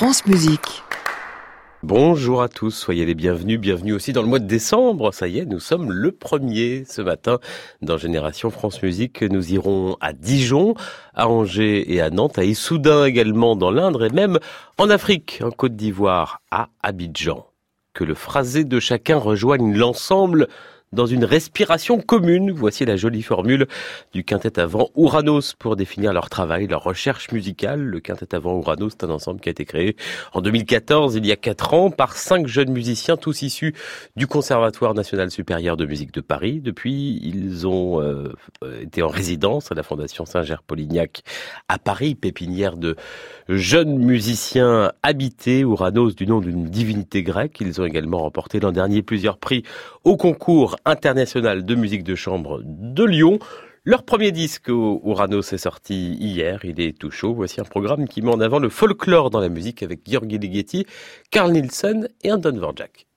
France Musique. Bonjour à tous, soyez les bienvenus, bienvenue aussi dans le mois de décembre. Ça y est, nous sommes le premier ce matin dans Génération France Musique. Nous irons à Dijon, à Angers et à Nantes, à Issoudun également dans l'Indre et même en Afrique, en Côte d'Ivoire, à Abidjan. Que le phrasé de chacun rejoigne l'ensemble dans une respiration commune. Voici la jolie formule du quintet avant Ouranos pour définir leur travail, leur recherche musicale. Le quintet avant Ouranos, c'est un ensemble qui a été créé en 2014, il y a quatre ans, par cinq jeunes musiciens, tous issus du Conservatoire national supérieur de musique de Paris. Depuis, ils ont euh, été en résidence à la Fondation Saint-Ger-Polignac à Paris, pépinière de jeunes musiciens habités, Ouranos du nom d'une divinité grecque. Ils ont également remporté l'an dernier plusieurs prix au concours international de musique de chambre de Lyon. Leur premier disque au Uranos est sorti hier, il est tout chaud. Voici un programme qui met en avant le folklore dans la musique avec Georgi Ligeti, Carl Nielsen et Anton Vorjak.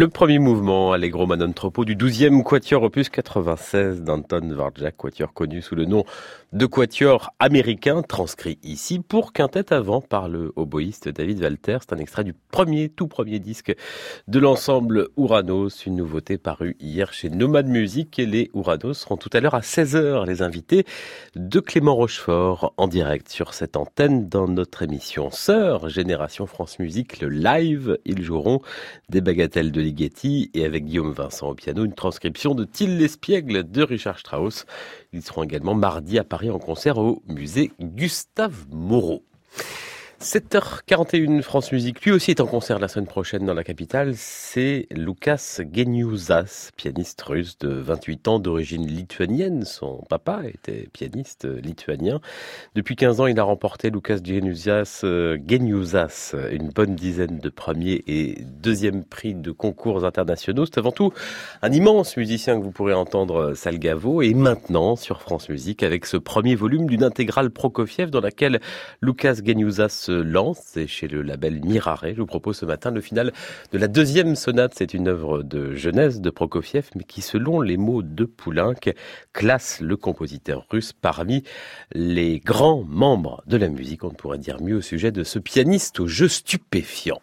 Le premier mouvement, Allegro Manon Troppo, du 12e Quatuor opus 96 d'Anton Dvorak, Quatuor connu sous le nom de Quatuor américain, transcrit ici pour quintette avant par le oboïste David Walter. C'est un extrait du premier, tout premier disque de l'ensemble Uranos, une nouveauté parue hier chez Nomad Music et les Uranos seront tout à l'heure à 16h les invités de Clément Rochefort en direct sur cette antenne dans notre émission Sœur Génération France Musique, le live. Ils joueront des bagatelles de Ligeti et avec Guillaume Vincent au piano, une transcription de Till l'Espiègle de Richard Strauss. Ils seront également mardi à En concert au musée Gustave Moreau. 7h41 France Musique, lui aussi est en concert la semaine prochaine dans la capitale, c'est Lucas Geniusas, pianiste russe de 28 ans d'origine lituanienne. Son papa était pianiste lituanien. Depuis 15 ans, il a remporté Lucas Geniusas, euh, Geniusas une bonne dizaine de premiers et deuxième prix de concours internationaux. C'est avant tout un immense musicien que vous pourrez entendre Salgavo et maintenant sur France Musique avec ce premier volume d'une intégrale Prokofiev dans laquelle Lucas Geniusas lance, chez le label Mirare. Je vous propose ce matin le final de la deuxième sonate. C'est une œuvre de jeunesse de Prokofiev, mais qui, selon les mots de Poulenc, classe le compositeur russe parmi les grands membres de la musique. On ne pourrait dire mieux au sujet de ce pianiste au jeu stupéfiant.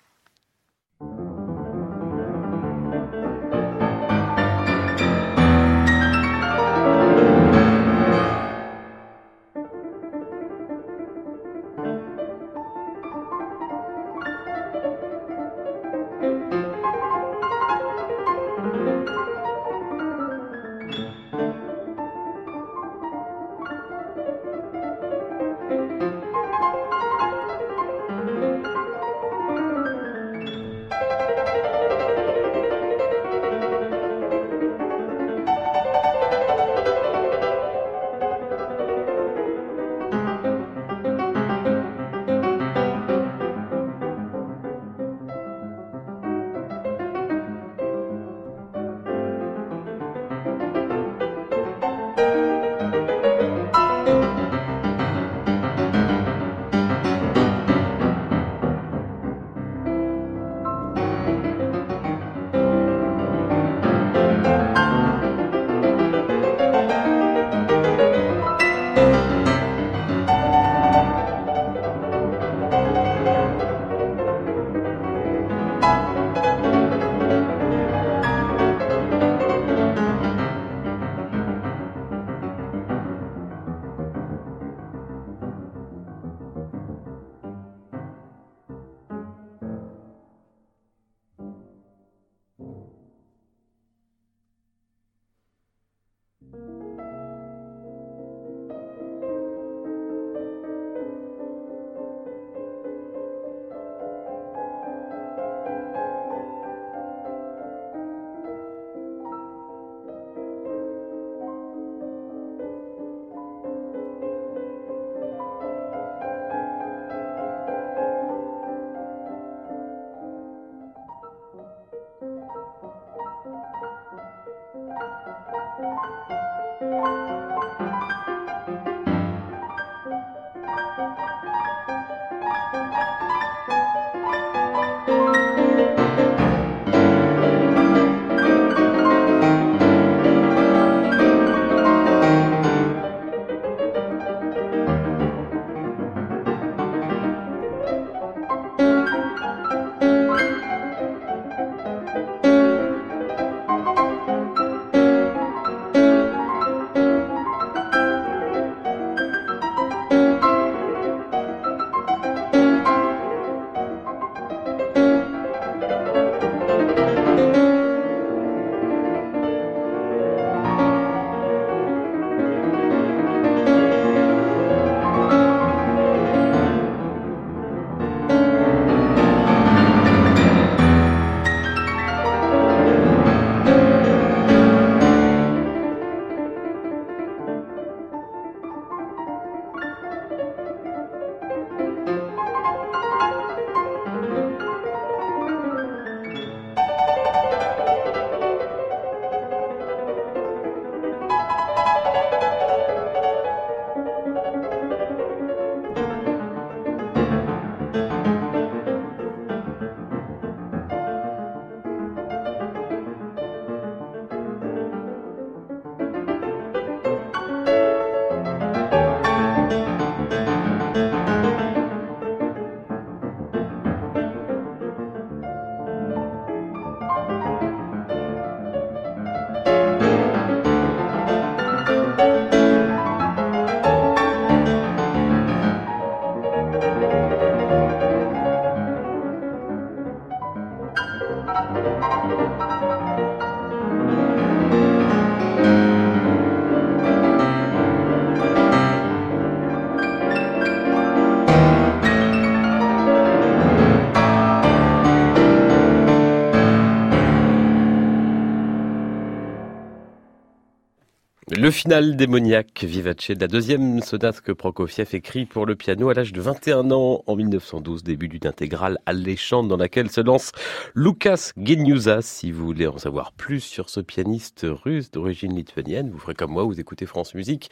Le final démoniaque vivace de la deuxième sonate que Prokofiev écrit pour le piano à l'âge de 21 ans en 1912, début d'une intégrale alléchante dans laquelle se lance Lucas Geniusas. Si vous voulez en savoir plus sur ce pianiste russe d'origine lituanienne, vous ferez comme moi, vous écoutez France Musique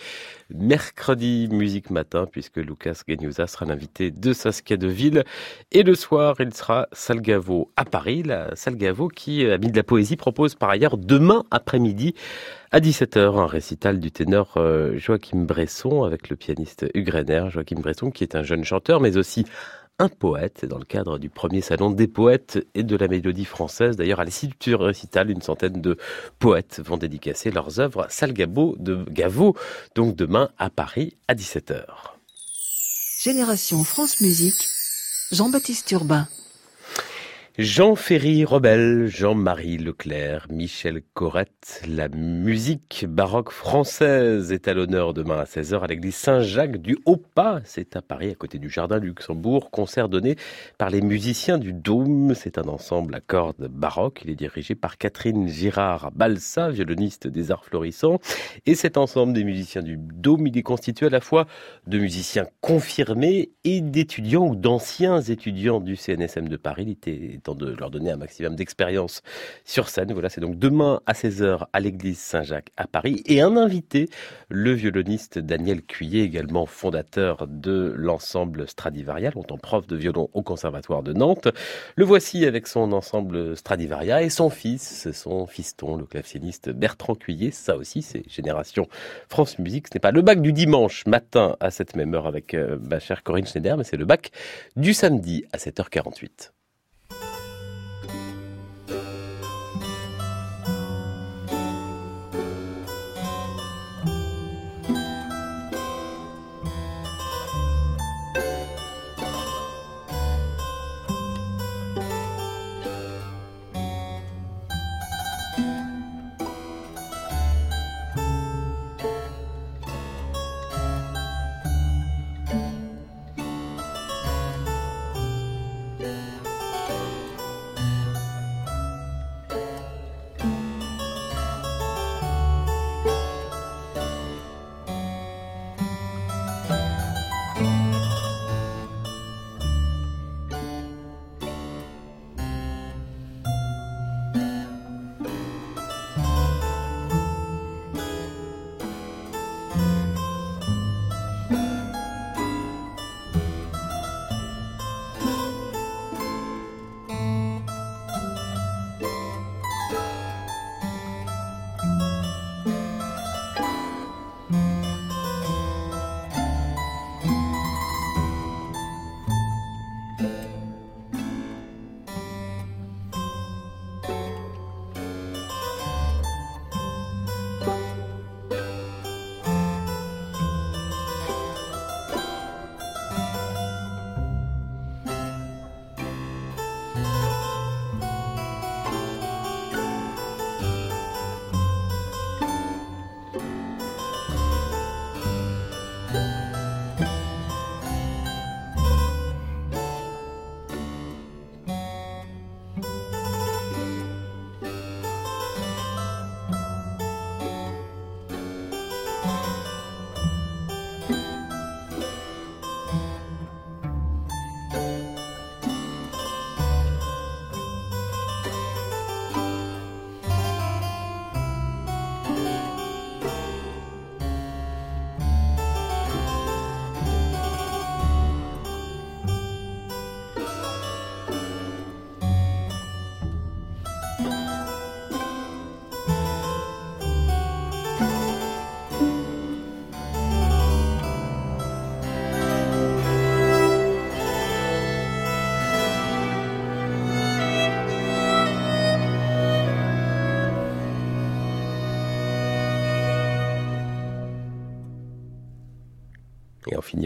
mercredi musique matin puisque Lucas Geniusas sera l'invité de Saskia Deville et le soir il sera Salgavo à Paris, la Salgavo qui, a mis de la poésie, propose par ailleurs demain après-midi à 17h, un récital du ténor euh, Joachim Bresson avec le pianiste Hugues Joachim Bresson qui est un jeune chanteur mais aussi un poète dans le cadre du premier salon des poètes et de la mélodie française. D'ailleurs, à l'issue du récital, une centaine de poètes vont dédicacer leurs œuvres à Salgabo de Gavo, donc demain à Paris à 17h. Génération France Musique, Jean-Baptiste Urbain. Jean Ferry Robel, Jean-Marie Leclerc, Michel Corrette, la musique baroque française est à l'honneur demain à 16h à l'église Saint-Jacques du Haut-Pas. C'est à Paris, à côté du Jardin du Luxembourg. Concert donné par les musiciens du Dôme. C'est un ensemble à cordes baroque. Il est dirigé par Catherine Girard-Balsa, violoniste des arts florissants. Et cet ensemble des musiciens du Dôme, il est constitué à la fois de musiciens confirmés et d'étudiants ou d'anciens étudiants du CNSM de Paris. De leur donner un maximum d'expérience sur scène. Voilà, c'est donc demain à 16h à l'église Saint-Jacques à Paris. Et un invité, le violoniste Daniel Cuillet, également fondateur de l'ensemble Stradivaria, longtemps prof de violon au Conservatoire de Nantes. Le voici avec son ensemble Stradivaria et son fils, son fiston, le claveciniste Bertrand Cuillet. Ça aussi, c'est Génération France Musique. Ce n'est pas le bac du dimanche matin à cette même heure avec euh, ma chère Corinne Schneider, mais c'est le bac du samedi à 7h48.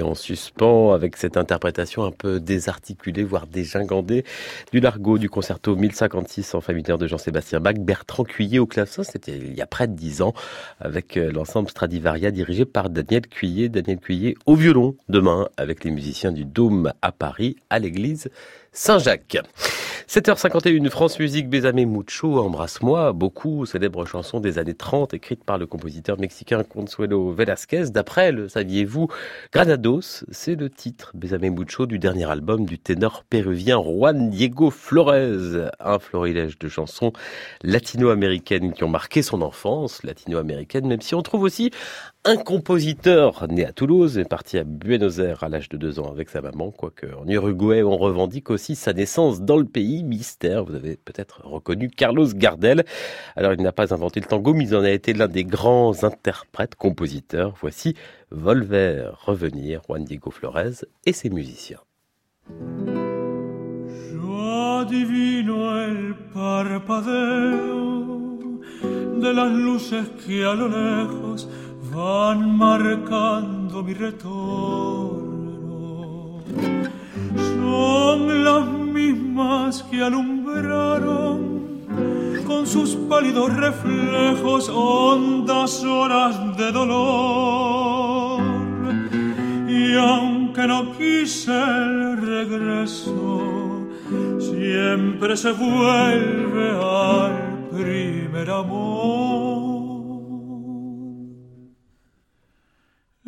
En suspens avec cette interprétation un peu désarticulée, voire dégingandée, du largo du concerto 1056 en fa mineur de Jean-Sébastien Bach, Bertrand Cuillet au clavecin, c'était il y a près de dix ans, avec euh, l'ensemble Stradivaria dirigé par Daniel Cuillet, Daniel Cuillet au violon, demain avec les musiciens du Dôme à Paris, à l'église Saint-Jacques. 7h51, France Musique, Besame Mucho, Embrasse-moi, beaucoup, célèbre chanson des années 30, écrite par le compositeur mexicain Consuelo Velasquez. D'après, le saviez-vous, Granados, c'est le titre, Besame Mucho, du dernier album du ténor péruvien Juan Diego Flores. Un florilège de chansons latino-américaines qui ont marqué son enfance, latino-américaine, même si on trouve aussi un compositeur né à Toulouse est parti à Buenos Aires à l'âge de deux ans avec sa maman, quoique en Uruguay on revendique aussi sa naissance dans le pays. Mystère, vous avez peut-être reconnu Carlos Gardel. Alors il n'a pas inventé le tango, mais il en a été l'un des grands interprètes, compositeurs. Voici Volver revenir, Juan Diego Flores et ses musiciens. de las luces a lo lejos van marcando mi retorno. Son las mismas que alumbraron con sus pálidos reflejos hondas horas de dolor. Y aunque no quise el regreso, siempre se vuelve al primer amor.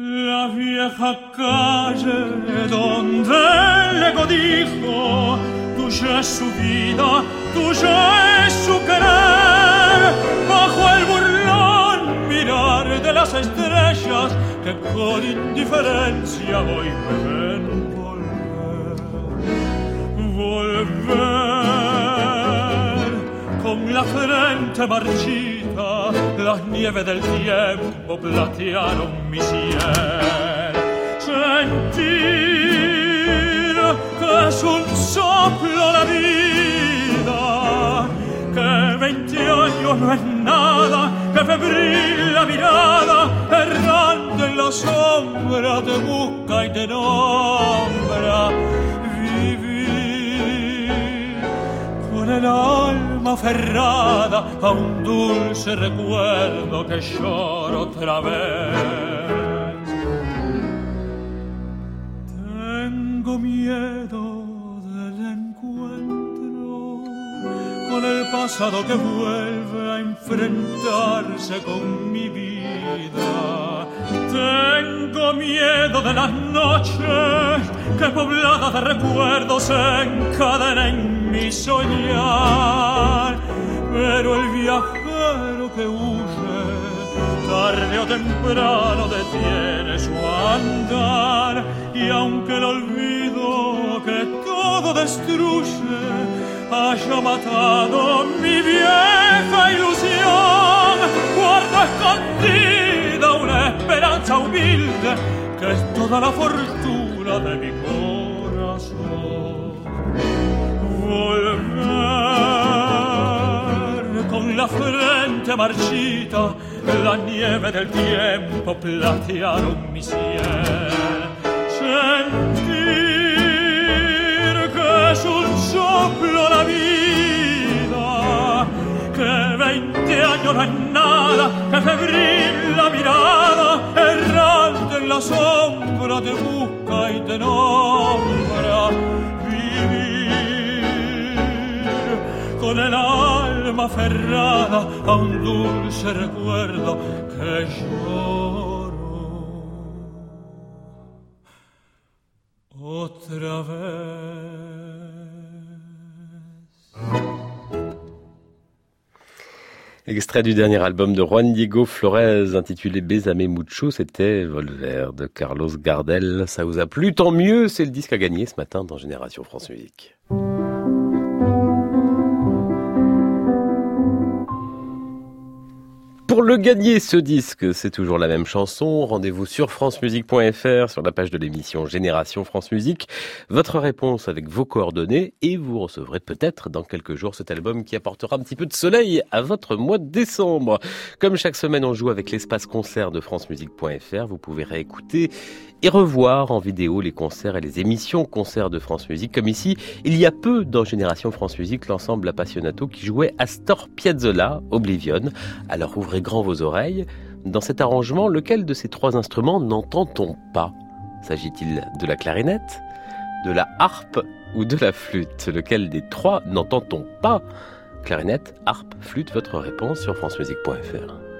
La vieja calle donde el ego dijo, tuya es su vida, tuya es su querer, bajo el burlón mirar de las estrellas que con indiferencia hoy me ven volver, volver con la frente marchita las nieves del tiempo platearon mi cielo. Sentir que es un soplo la vida, que veinte años no es nada, que febril la mirada, errante en la sombra te busca y te nombra. Vivir con el alma aferrada a un dulce recuerdo que lloro otra vez. Tengo miedo con el pasado que vuelve a enfrentarse con mi vida. Tengo miedo de las noches que pobladas de recuerdos se encadenan en mi soñar. Pero el viajero que huye, tarde o temprano detiene su andar. Y aunque el olvido que todo destruye haya matado mi vieja ilusión, guardo escondida una esperanza humilde que es toda la fortuna de mi corazón. Volver con la frente marchita, la nieve del tiempo platearon mi cielo. Sentir que es un soplo no nada, que febril la mirada, errante en la sombra te busca y te nombra. Vivir con el alma aferrada a un dulce recuerdo que lloro otra vez. Extrait du dernier album de Juan Diego Flores intitulé Besame Mucho, c'était Volver de Carlos Gardel. Ça vous a plu, tant mieux, c'est le disque à gagner ce matin dans Génération France Musique. Pour le gagner, ce disque, c'est toujours la même chanson. Rendez-vous sur francemusique.fr, sur la page de l'émission Génération France Musique. Votre réponse avec vos coordonnées et vous recevrez peut-être dans quelques jours cet album qui apportera un petit peu de soleil à votre mois de décembre. Comme chaque semaine, on joue avec l'espace concert de francemusique.fr. Vous pouvez réécouter et revoir en vidéo les concerts et les émissions concerts de France Musique. Comme ici, il y a peu dans Génération France Musique, l'ensemble Appassionato qui jouait Astor Piazzolla, Oblivion. Alors ouvrez grand vos oreilles. Dans cet arrangement, lequel de ces trois instruments n'entend-on pas? S'agit-il de la clarinette, de la harpe ou de la flûte? Lequel des trois n'entend-on pas? Clarinette, harpe, flûte, votre réponse sur francemusique.fr.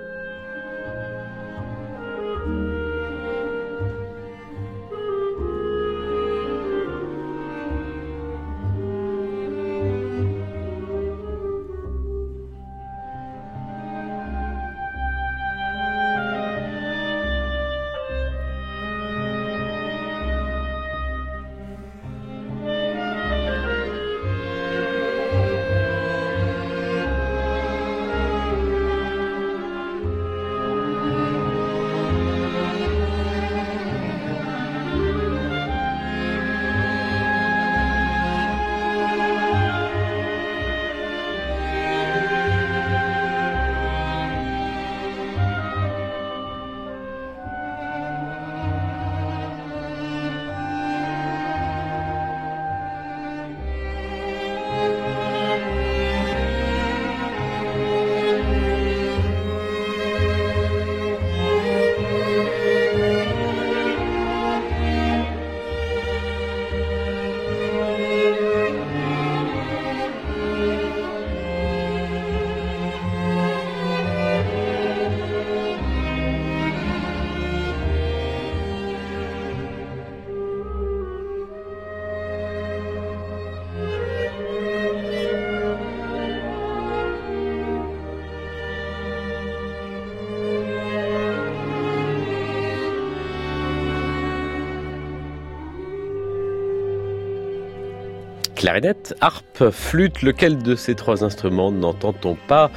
Clarinette, harpe, flûte, lequel de ces trois instruments n'entend-on pas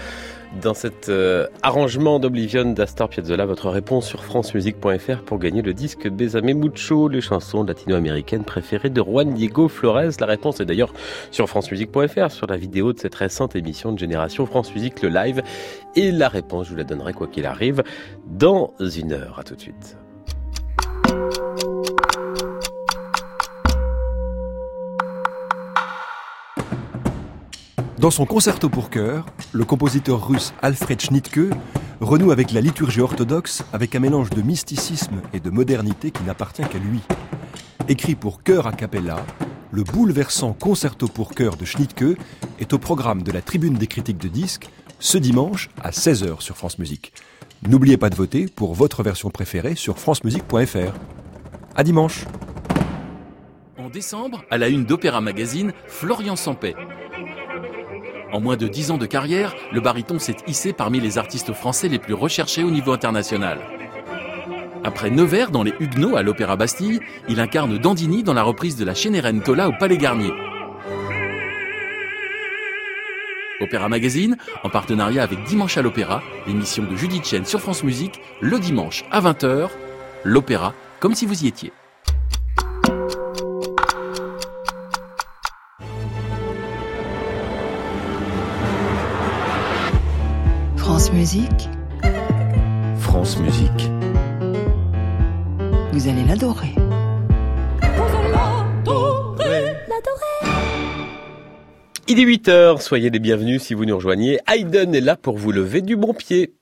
dans cet euh, arrangement d'Oblivion d'Astor Piazzolla, votre réponse sur francemusique.fr pour gagner le disque Besame Mucho, les chansons latino-américaines préférées de Juan Diego Flores. La réponse est d'ailleurs sur francemusique.fr, sur la vidéo de cette récente émission de Génération France Musique, le live. Et la réponse, je vous la donnerai quoi qu'il arrive dans une heure. À tout de suite. Dans son concerto pour chœur, le compositeur russe Alfred Schnittke renoue avec la liturgie orthodoxe avec un mélange de mysticisme et de modernité qui n'appartient qu'à lui. Écrit pour chœur a cappella, le bouleversant concerto pour chœur de Schnittke est au programme de la Tribune des critiques de disques ce dimanche à 16h sur France Musique. N'oubliez pas de voter pour votre version préférée sur francemusique.fr. À dimanche. En décembre, à la une d'Opéra Magazine, Florian Sampé. En moins de 10 ans de carrière, le baryton s'est hissé parmi les artistes français les plus recherchés au niveau international. Après Nevers dans Les Huguenots à l'Opéra Bastille, il incarne Dandini dans la reprise de la Cenerentola au Palais Garnier. Opéra Magazine, en partenariat avec Dimanche à l'Opéra, l'émission de Judith Chen sur France Musique, le dimanche à 20h, l'opéra comme si vous y étiez. France Musique, France Musique. vous allez l'adorer. Il est 8h, soyez les bienvenus si vous nous rejoignez. Hayden est là pour vous lever du bon pied.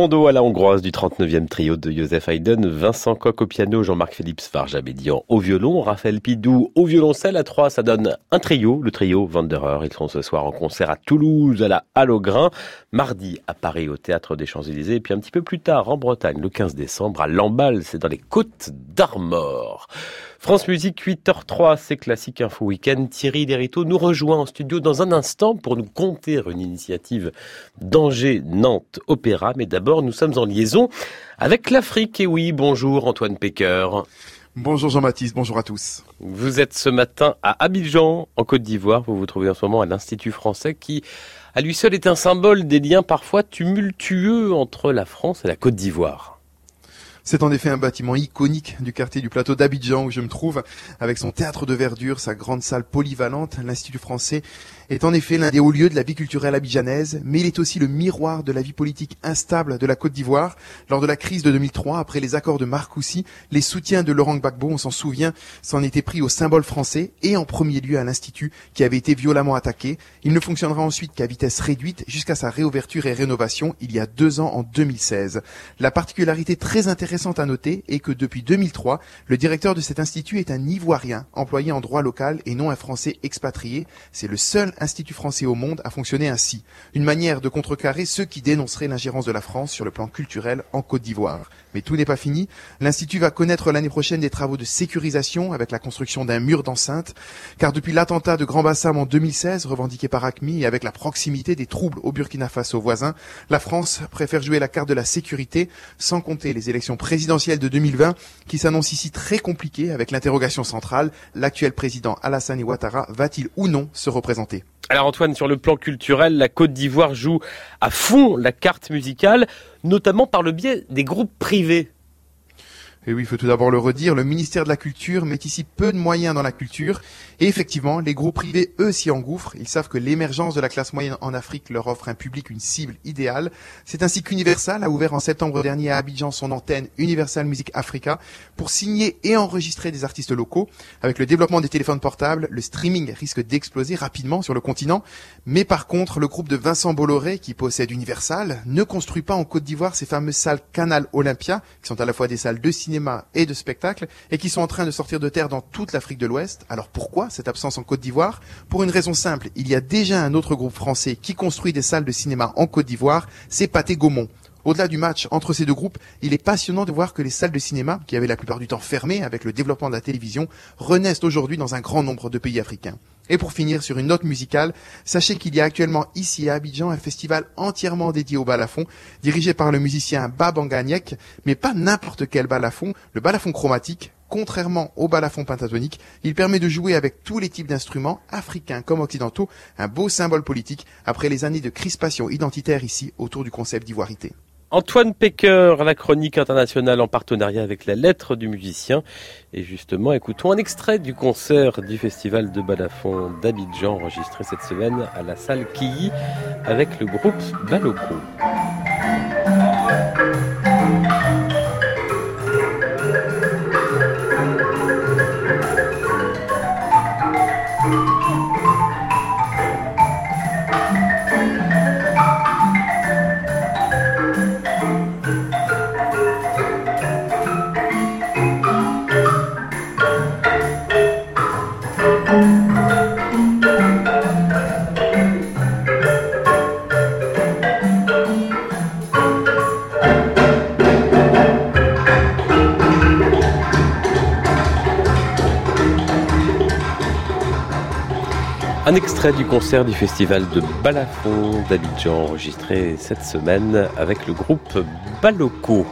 Rondo à la hongroise du 39e trio de Joseph Haydn, Vincent Coq au piano, Jean-Marc Philippe Svarjabédian au violon, Raphaël Pidou au violoncelle. À trois, ça donne un trio, le trio Wanderer. Ils seront ce soir en concert à Toulouse, à la Halle au Grain, mardi Paris au Théâtre des Champs-Élysées, et puis un petit peu plus tard en Bretagne, le 15 décembre, à Lamballe, c'est dans les côtes d'Armor. France Musique 8h03, c'est Classique Info Week-end. Thierry Derito nous rejoint en studio dans un instant pour nous conter une initiative d'Angers-Nantes Opéra. Mais d'abord, nous sommes en liaison avec l'Afrique. Et oui, bonjour Antoine Pecker. Bonjour Jean-Baptiste, bonjour à tous. Vous êtes ce matin à Abidjan, en Côte d'Ivoire. Vous vous trouvez en ce moment à l'Institut français qui, à lui seul, est un symbole des liens parfois tumultueux entre la France et la Côte d'Ivoire. C'est en effet un bâtiment iconique du quartier du plateau d'Abidjan où je me trouve, avec son théâtre de verdure, sa grande salle polyvalente, l'Institut français est en effet l'un des hauts lieux de la vie culturelle abidjanaise, mais il est aussi le miroir de la vie politique instable de la Côte d'Ivoire. Lors de la crise de 2003, après les accords de Marcoussis, les soutiens de Laurent Gbagbo, on s'en souvient, s'en étaient pris au symbole français et en premier lieu à l'Institut qui avait été violemment attaqué. Il ne fonctionnera ensuite qu'à vitesse réduite jusqu'à sa réouverture et rénovation il y a deux ans en 2016. La particularité très intéressante à noter est que depuis 2003, le directeur de cet institut est un Ivoirien employé en droit local et non un Français expatrié. C'est le seul Institut français au monde a fonctionné ainsi. Une manière de contrecarrer ceux qui dénonceraient l'ingérence de la France sur le plan culturel en Côte d'Ivoire. Mais tout n'est pas fini. L'Institut va connaître l'année prochaine des travaux de sécurisation avec la construction d'un mur d'enceinte. Car depuis l'attentat de Grand Bassam en 2016, revendiqué par ACMI et avec la proximité des troubles au Burkina Faso voisin, la France préfère jouer la carte de la sécurité, sans compter les élections présidentielles de 2020 qui s'annoncent ici très compliquées avec l'interrogation centrale, l'actuel président Alassane Ouattara va-t-il ou non se représenter? Alors Antoine, sur le plan culturel, la Côte d'Ivoire joue à fond la carte musicale, notamment par le biais des groupes privés. Et oui, il faut tout d'abord le redire, le ministère de la Culture met ici peu de moyens dans la culture. Et effectivement, les groupes privés, eux, s'y engouffrent. Ils savent que l'émergence de la classe moyenne en Afrique leur offre un public, une cible idéale. C'est ainsi qu'Universal a ouvert en septembre dernier à Abidjan son antenne Universal Music Africa pour signer et enregistrer des artistes locaux. Avec le développement des téléphones portables, le streaming risque d'exploser rapidement sur le continent. Mais par contre, le groupe de Vincent Bolloré, qui possède Universal, ne construit pas en Côte d'Ivoire ces fameuses salles Canal Olympia, qui sont à la fois des salles de cinéma et de spectacles et qui sont en train de sortir de terre dans toute l'Afrique de l'Ouest. Alors pourquoi cette absence en Côte d'Ivoire? Pour une raison simple, il y a déjà un autre groupe français qui construit des salles de cinéma en Côte d'Ivoire, c'est Pathé Gaumont. Au-delà du match entre ces deux groupes, il est passionnant de voir que les salles de cinéma, qui avaient la plupart du temps fermées avec le développement de la télévision, renaissent aujourd'hui dans un grand nombre de pays africains. Et pour finir sur une note musicale, sachez qu'il y a actuellement ici à Abidjan un festival entièrement dédié au balafon, dirigé par le musicien Babanganyek, mais pas n'importe quel balafon, le balafon chromatique, contrairement au balafon pentatonique, il permet de jouer avec tous les types d'instruments, africains comme occidentaux, un beau symbole politique après les années de crispation identitaire ici autour du concept d'ivoirité. Antoine Pecker, la chronique internationale en partenariat avec la lettre du musicien. Et justement, écoutons un extrait du concert du festival de balafon d'Abidjan enregistré cette semaine à la salle Killy avec le groupe Baloko. Extrait du concert du festival de Balafon d'Abidjan enregistré cette semaine avec le groupe Baloko.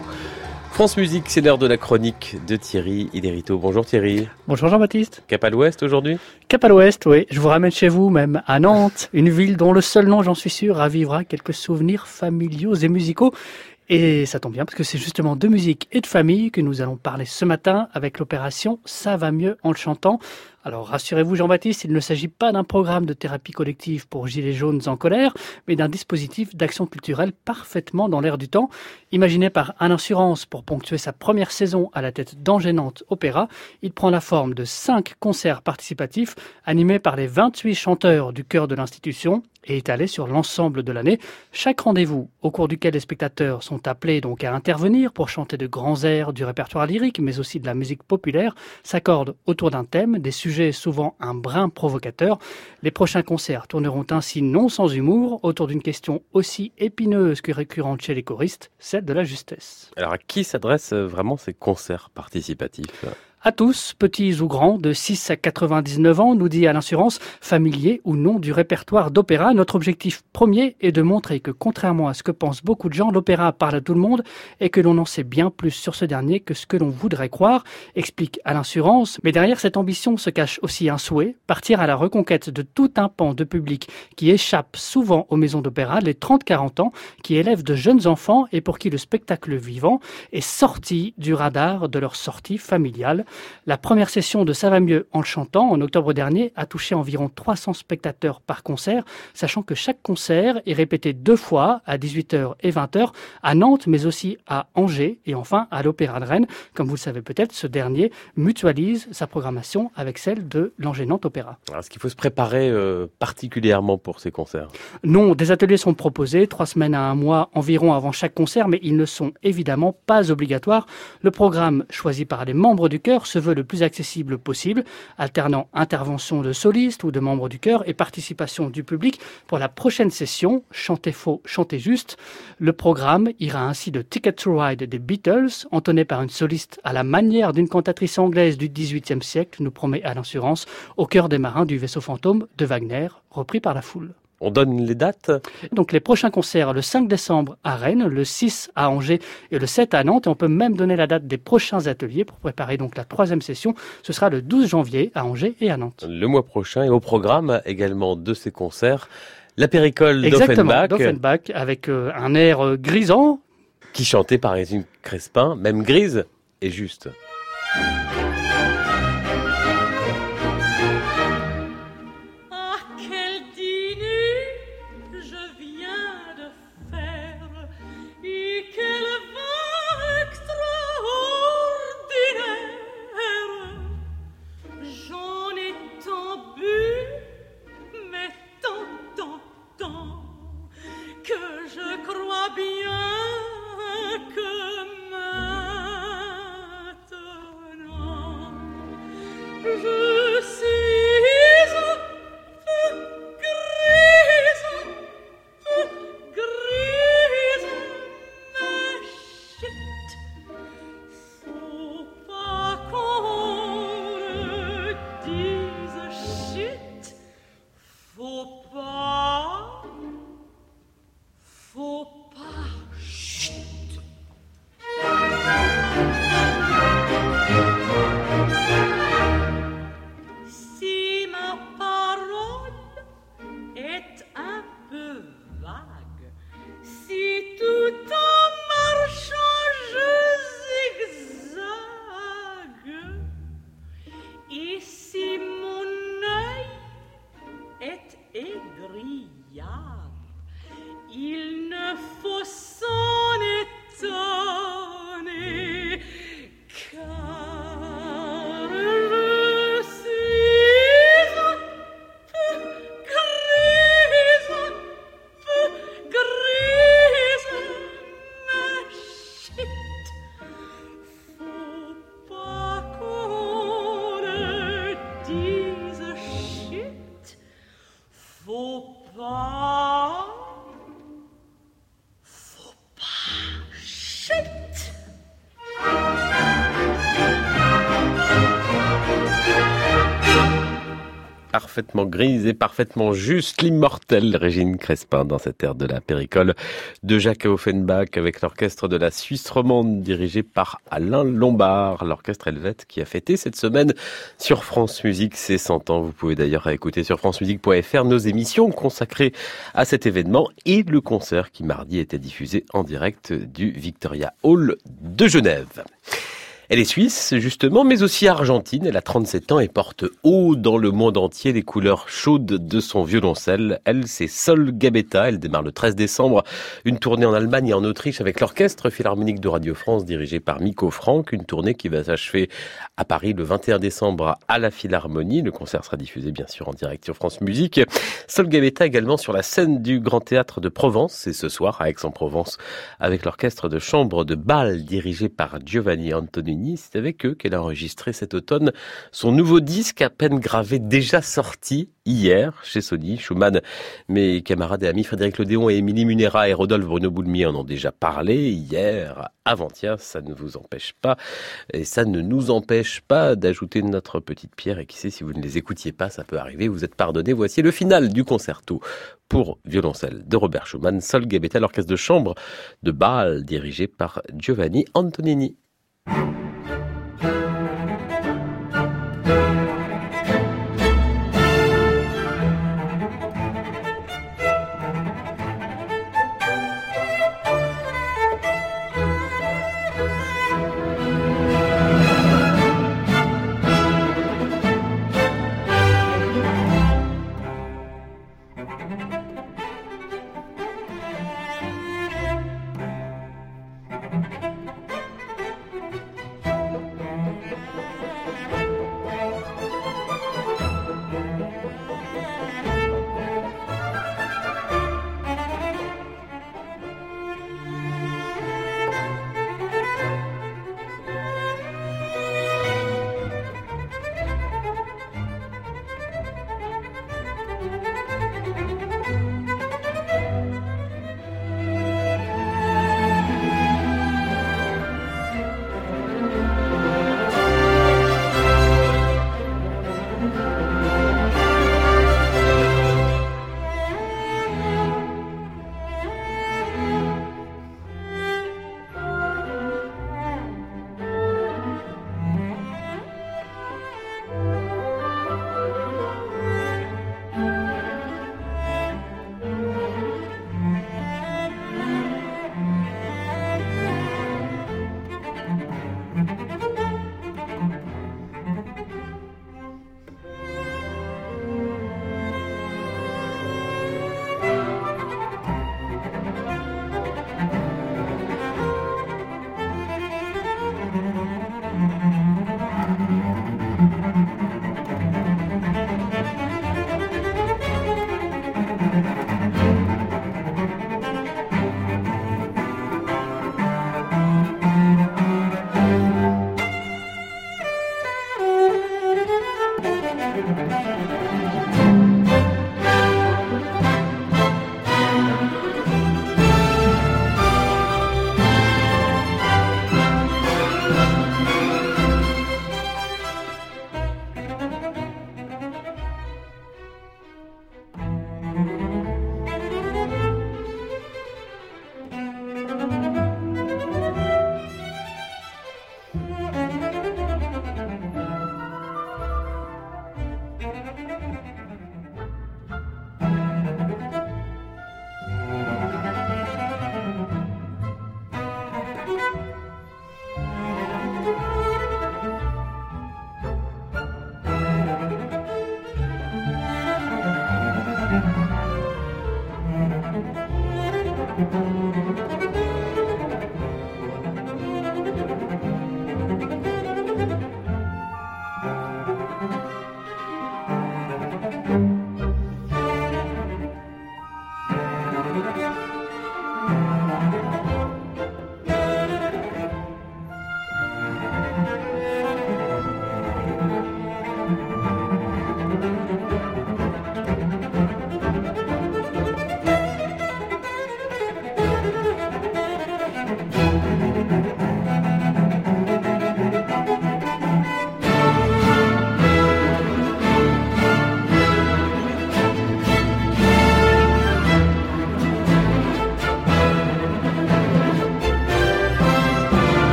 France Musique, c'est l'heure de la chronique de Thierry Iderito. Bonjour Thierry. Bonjour Jean-Baptiste. Cap à l'ouest aujourd'hui? Cap à l'ouest, oui. Je vous ramène chez vous même, à Nantes, une ville dont le seul nom, j'en suis sûr, ravivera quelques souvenirs familiaux et musicaux. Et ça tombe bien parce que c'est justement de musique et de famille que nous allons parler ce matin avec l'opération Ça va mieux en le chantant. Alors rassurez-vous Jean-Baptiste, il ne s'agit pas d'un programme de thérapie collective pour gilets jaunes en colère, mais d'un dispositif d'action culturelle parfaitement dans l'air du temps. Imaginé par Alain Surance pour ponctuer sa première saison à la tête d'Angénante Opéra, il prend la forme de cinq concerts participatifs animés par les 28 chanteurs du chœur de l'institution et étalé sur l'ensemble de l'année. Chaque rendez-vous au cours duquel les spectateurs sont appelés donc à intervenir pour chanter de grands airs du répertoire lyrique, mais aussi de la musique populaire, s'accorde autour d'un thème, des sujets souvent un brin provocateur. Les prochains concerts tourneront ainsi non sans humour autour d'une question aussi épineuse que récurrente chez les choristes, celle de la justesse. Alors à qui s'adressent vraiment ces concerts participatifs à tous, petits ou grands, de 6 à 99 ans, nous dit à l'assurance, familier ou non du répertoire d'opéra. Notre objectif premier est de montrer que, contrairement à ce que pensent beaucoup de gens, l'opéra parle à tout le monde et que l'on en sait bien plus sur ce dernier que ce que l'on voudrait croire, explique à l'assurance. Mais derrière cette ambition se cache aussi un souhait, partir à la reconquête de tout un pan de public qui échappe souvent aux maisons d'opéra, les 30-40 ans, qui élèvent de jeunes enfants et pour qui le spectacle vivant est sorti du radar de leur sortie familiale. La première session de Ça va mieux en le chantant, en octobre dernier, a touché environ 300 spectateurs par concert, sachant que chaque concert est répété deux fois, à 18h et 20h, à Nantes, mais aussi à Angers et enfin à l'Opéra de Rennes. Comme vous le savez peut-être, ce dernier mutualise sa programmation avec celle de l'Angers-Nantes Opéra. Est-ce qu'il faut se préparer euh, particulièrement pour ces concerts? Non, des ateliers sont proposés, trois semaines à un mois environ avant chaque concert, mais ils ne sont évidemment pas obligatoires. Le programme choisi par les membres du chœur se veut le plus accessible possible, alternant intervention de solistes ou de membres du chœur et participation du public. Pour la prochaine session, Chantez faux, chantez juste, le programme ira ainsi de Ticket to Ride des Beatles, entonné par une soliste à la manière d'une cantatrice anglaise du XVIIIe siècle, nous promet à l'insurance, au cœur des marins du vaisseau fantôme de Wagner, repris par la foule. On donne les dates Donc les prochains concerts, le 5 décembre à Rennes, le 6 à Angers et le 7 à Nantes. Et on peut même donner la date des prochains ateliers pour préparer donc la troisième session. Ce sera le 12 janvier à Angers et à Nantes. Le mois prochain et au programme également de ces concerts, la péricole d'Offenbach. avec euh, un air euh, grisant. Qui chantait par Résine Crespin, même grise et juste. Parfaitement grise et parfaitement juste, l'immortelle Régine Crespin dans cette ère de la péricole de Jacques Offenbach avec l'orchestre de la Suisse romande dirigé par Alain Lombard, l'orchestre helvète qui a fêté cette semaine sur France Musique ses 100 ans. Vous pouvez d'ailleurs écouter sur francemusique.fr nos émissions consacrées à cet événement et le concert qui mardi était diffusé en direct du Victoria Hall de Genève. Elle est suisse, justement, mais aussi argentine. Elle a 37 ans et porte haut dans le monde entier les couleurs chaudes de son violoncelle. Elle, c'est Sol Gabetta. Elle démarre le 13 décembre une tournée en Allemagne et en Autriche avec l'Orchestre Philharmonique de Radio France dirigé par Miko Frank. Une tournée qui va s'achever à Paris le 21 décembre à la Philharmonie. Le concert sera diffusé, bien sûr, en direct sur France Musique. Sol Gabetta également sur la scène du Grand Théâtre de Provence. C'est ce soir à Aix-en-Provence avec l'Orchestre de Chambre de Bâle dirigé par Giovanni Antonini c'est avec eux qu'elle a enregistré cet automne son nouveau disque à peine gravé déjà sorti hier chez Sony. Schumann, mes camarades et amis Frédéric Lodéon et Émilie Munera et Rodolphe Bruno Boulmier en ont déjà parlé hier, avant-hier. Ça ne vous empêche pas et ça ne nous empêche pas d'ajouter notre petite pierre. Et qui sait, si vous ne les écoutiez pas, ça peut arriver. Vous êtes pardonnés. Voici le final du concerto pour violoncelle de Robert Schumann, Sol Gabetta, l'orchestre de chambre de Bâle dirigé par Giovanni Antonini.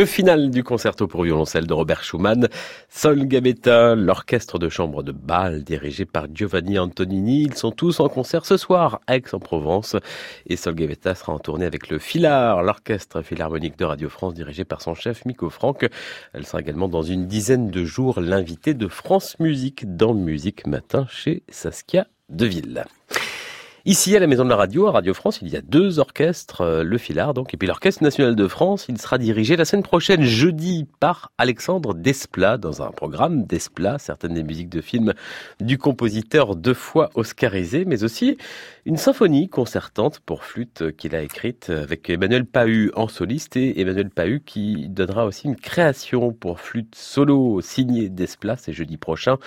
Le final du concerto pour violoncelle de Robert Schumann, Sol Gabetta, l'orchestre de chambre de Bâle dirigé par Giovanni Antonini. Ils sont tous en concert ce soir à Aix-en-Provence. Et Sol Gabetta sera en tournée avec le Filard, l'orchestre philharmonique de Radio France dirigé par son chef Miko Franck. Elle sera également dans une dizaine de jours l'invité de France Musique dans Musique Matin chez Saskia Deville. Ici, à la Maison de la Radio, à Radio France, il y a deux orchestres, euh, le Filard donc, et puis l'Orchestre National de France. Il sera dirigé la semaine prochaine, jeudi, par Alexandre Desplat, dans un programme Desplat, certaines des musiques de films du compositeur deux fois oscarisé, mais aussi une symphonie concertante pour flûte qu'il a écrite avec Emmanuel Pahu en soliste et Emmanuel Pahu qui donnera aussi une création pour flûte solo signée Desplat, c'est jeudi prochain,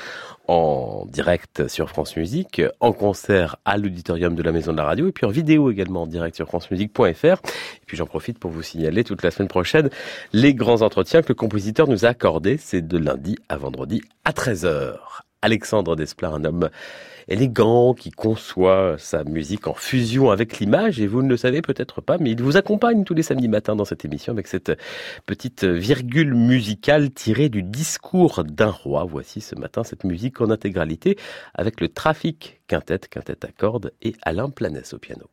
en direct sur France Musique, en concert à l'auditorium de la Maison de la Radio et puis en vidéo également en direct sur francemusique.fr. Et puis j'en profite pour vous signaler toute la semaine prochaine les grands entretiens que le compositeur nous a accordés. C'est de lundi à vendredi à 13h. Alexandre Desplat, un homme élégant, qui conçoit sa musique en fusion avec l'image, et vous ne le savez peut-être pas, mais il vous accompagne tous les samedis matins dans cette émission avec cette petite virgule musicale tirée du discours d'un roi. Voici ce matin cette musique en intégralité avec le trafic quintet, quintet à cordes et Alain Planès au piano.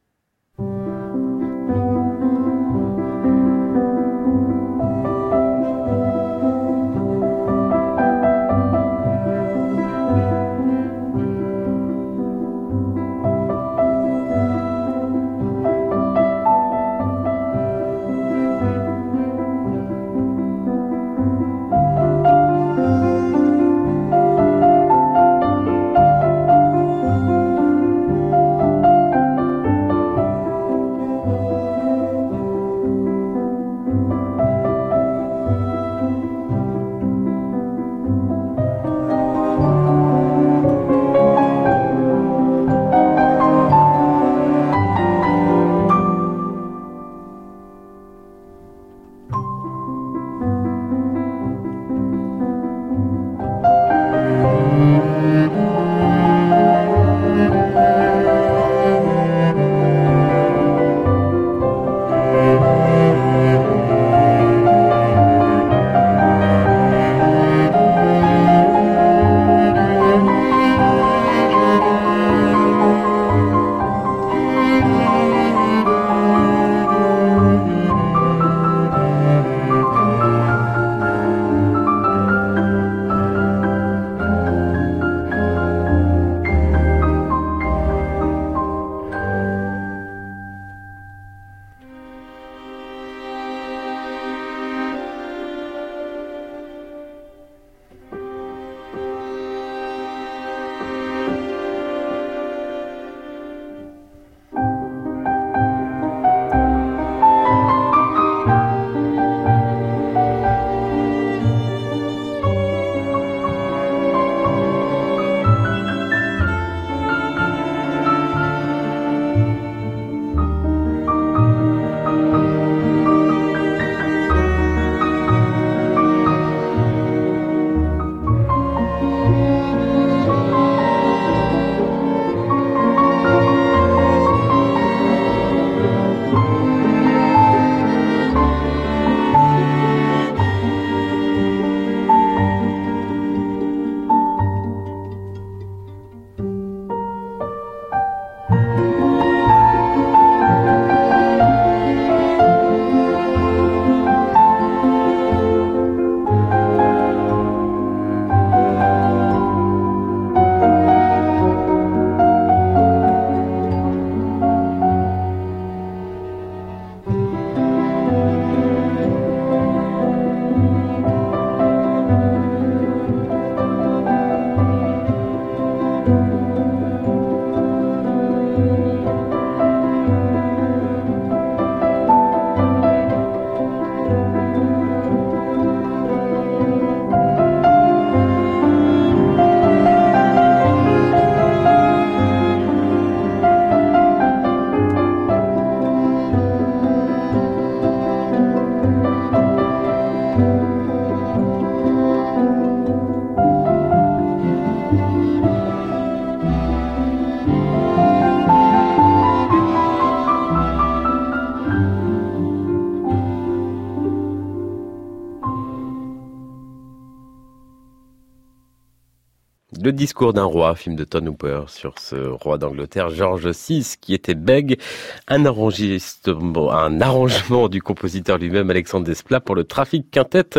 Discours d'un roi, film de Tom Hooper sur ce roi d'Angleterre, George VI, qui était bègue. Un, arrangement du compositeur lui-même, Alexandre Desplat, pour le trafic quintette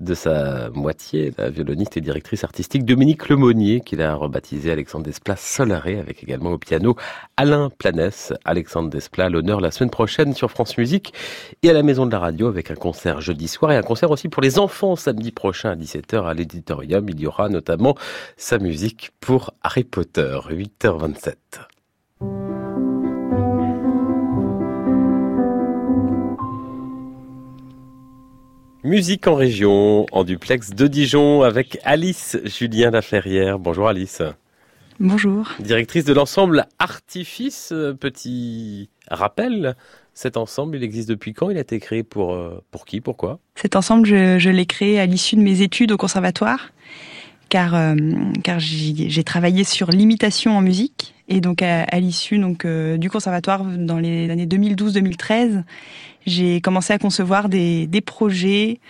de sa moitié, la violoniste et directrice artistique Dominique Lemonnier, qu'il a rebaptisé Alexandre Desplat Solaré, avec également au piano Alain Planès. Alexandre Desplat, l'honneur la semaine prochaine sur France Musique et à la Maison de la Radio avec un concert jeudi soir et un concert aussi pour les enfants samedi prochain à 17h à l'éditorium. Il y aura notamment sa musique pour Harry Potter, 8h27. Musique en région, en duplex de Dijon avec Alice Julien Laferrière. Bonjour Alice. Bonjour. Directrice de l'ensemble Artifice, petit rappel, cet ensemble, il existe depuis quand? Il a été créé pour, euh, pour qui? Pourquoi? Cet ensemble, je, je l'ai créé à l'issue de mes études au conservatoire, car, euh, car j'ai travaillé sur l'imitation en musique. Et donc à, l'issue donc euh, du conservatoire dans les années 2012-2013, j'ai commencé à concevoir des, des projets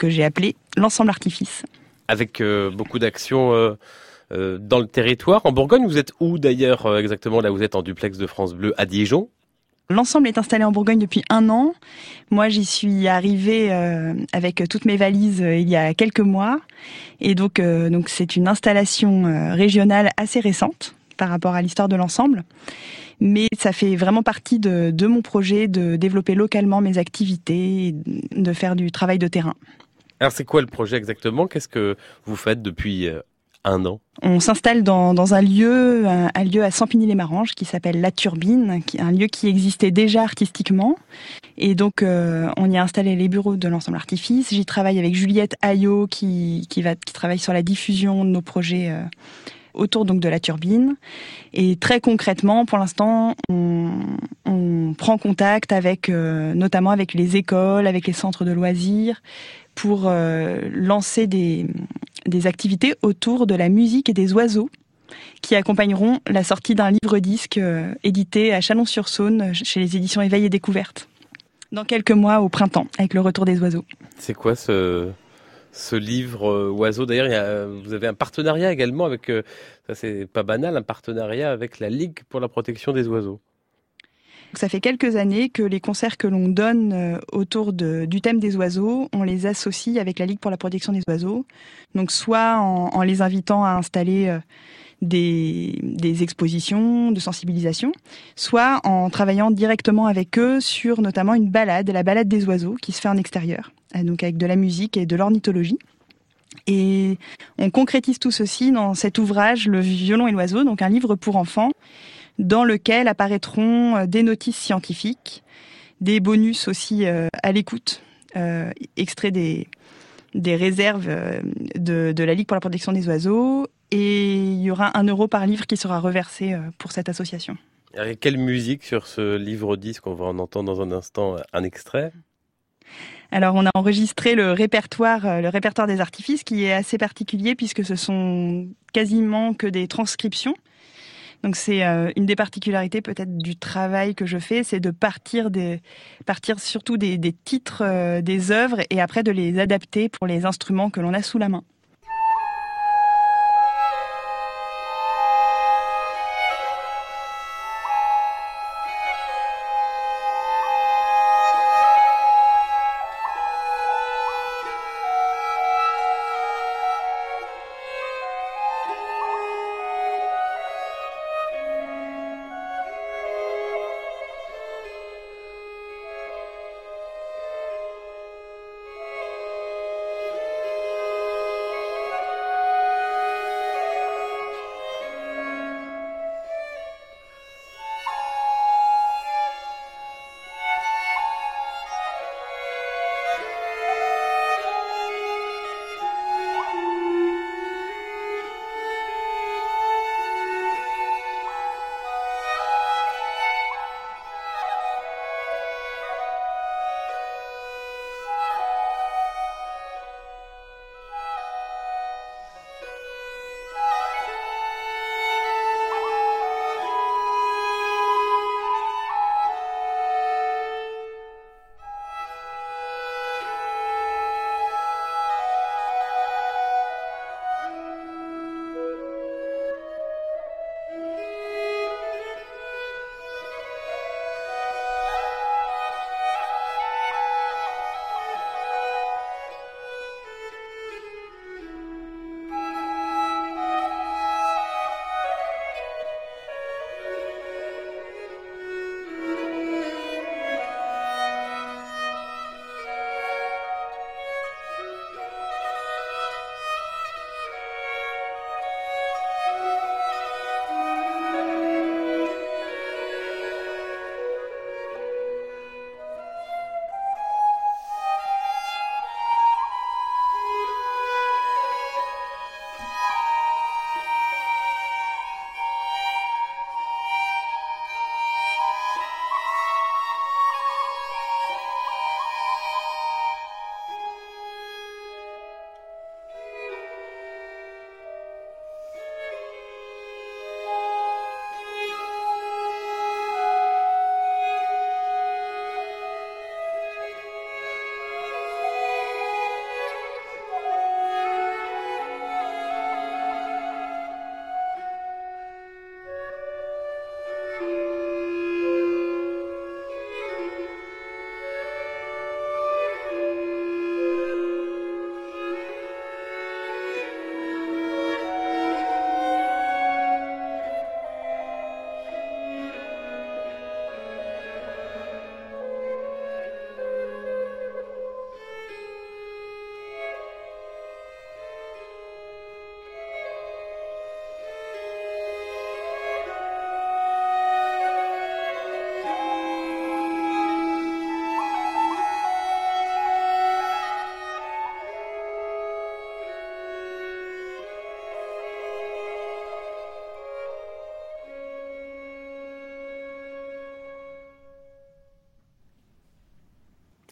que j'ai appelés l'ensemble artifice. Avec beaucoup d'actions dans le territoire. En Bourgogne, vous êtes où d'ailleurs exactement? Là, vous êtes en duplex de France Bleu à Dijon. L'ensemble est installé en Bourgogne depuis un an. Moi, j'y suis arrivée euh, avec toutes mes valises euh, il y a quelques mois. Et donc, euh, donc c'est une installation régionale assez récente par rapport à l'histoire de l'ensemble. Mais ça fait vraiment partie de, de, mon projet de développer localement mes activités, et de faire du travail de terrain. Alors, c'est quoi le projet exactement? Qu'est-ce que vous faites depuis On s'installe dans, un lieu, un, lieu à Sampigny-les-Maranges qui s'appelle La Turbine, qui, un lieu qui existait déjà artistiquement. Et donc, euh, on y a installé les bureaux de l'ensemble artifice. J'y travaille avec Juliette Ayot qui, qui, qui travaille sur la diffusion de nos projets. Euh, autour donc de la turbine. Et très concrètement, pour l'instant, on, on, prend contact avec, euh, notamment avec les écoles, avec les centres de loisirs, pour euh, lancer des, activités autour de la musique et des oiseaux qui accompagneront la sortie d'un livre-disque euh, édité à Chalon-sur-Saône chez les éditions Éveil et Découverte dans quelques mois au printemps avec le retour des oiseaux. C'est quoi ce, livre euh, oiseau? D'ailleurs, vous avez un partenariat également avec, euh, ça c'est pas banal, un partenariat avec la Ligue pour la protection des oiseaux. Ça fait quelques années que les concerts que l'on donne euh, autour du thème des oiseaux, on les associe avec la Ligue pour la protection des oiseaux. Donc soit en, en les invitant à installer euh, des, des, expositions de sensibilisation, soit en travaillant directement avec eux sur notamment une balade, la balade des oiseaux, qui se fait en extérieur, euh, donc avec de la musique et de l'ornithologie. Et on concrétise tout ceci dans cet ouvrage, Le violon et l'oiseau, donc un livre pour enfants, dans lequel apparaîtront euh, des notices scientifiques, des bonus aussi euh, à l'écoute, euh, extraits des, des réserves de, de, la Ligue pour la protection des oiseaux, et il y aura un euro par livre qui sera reversé pour cette association. Et quelle musique sur ce livre disque? On va en entendre dans un instant un extrait. Alors on a enregistré le répertoire, le répertoire des artifices qui est assez particulier puisque ce sont quasiment que des transcriptions. Donc c'est euh, une des particularités peut-être du travail que je fais, c'est de partir surtout des, des titres euh, des œuvres et après de les adapter pour les instruments que l'on a sous la main.